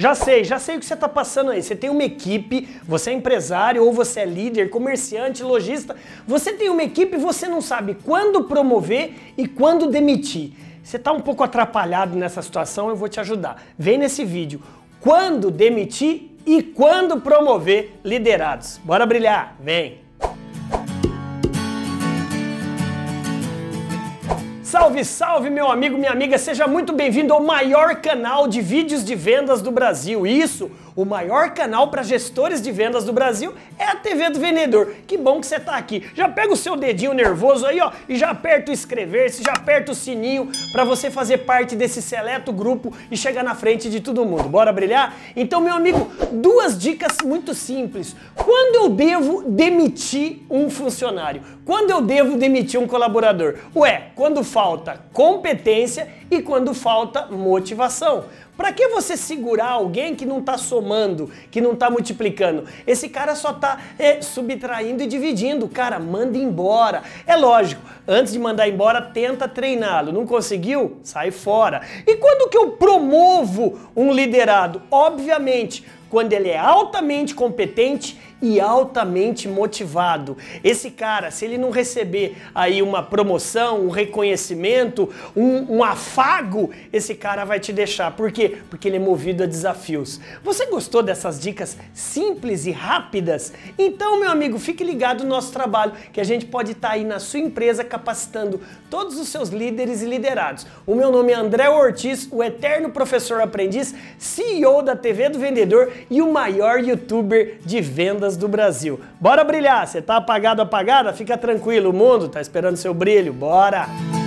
Já sei, já sei o que você está passando aí. Você tem uma equipe, você é empresário ou você é líder, comerciante, lojista. Você tem uma equipe e você não sabe quando promover e quando demitir. Você está um pouco atrapalhado nessa situação, eu vou te ajudar. Vem nesse vídeo. Quando demitir e quando promover liderados. Bora brilhar, vem! Salve, salve, meu amigo, minha amiga, seja muito bem-vindo ao maior canal de vídeos de vendas do Brasil. Isso, o maior canal para gestores de vendas do Brasil é a TV do Vendedor. Que bom que você está aqui. Já pega o seu dedinho nervoso aí, ó, e já aperta o inscrever-se, já aperta o sininho para você fazer parte desse seleto grupo e chegar na frente de todo mundo. Bora brilhar? Então, meu amigo, duas dicas muito simples. Quando eu devo demitir um funcionário? Quando eu devo demitir um colaborador? Ué, quando falta competência e quando falta motivação. Para que você segurar alguém que não está somando, que não está multiplicando? Esse cara só está é, subtraindo e dividindo. Cara, manda embora. É lógico, antes de mandar embora, tenta treiná-lo. Não conseguiu? Sai fora. E quando que eu promovo um liderado? Obviamente, quando ele é altamente competente e altamente motivado. Esse cara, se ele não receber aí uma promoção, um reconhecimento, um, um, afago, esse cara vai te deixar. Por quê? Porque ele é movido a desafios. Você gostou dessas dicas simples e rápidas? Então, meu amigo, fique ligado no nosso trabalho, que a gente pode estar tá aí na sua empresa capacitando todos os seus líderes e liderados. O meu nome é André Ortiz, o eterno professor aprendiz, CEO da TV do Vendedor e o maior youtuber de vendas do Brasil. Bora brilhar! Você tá apagado, apagada? Fica tranquilo, o mundo tá esperando seu brilho. Bora!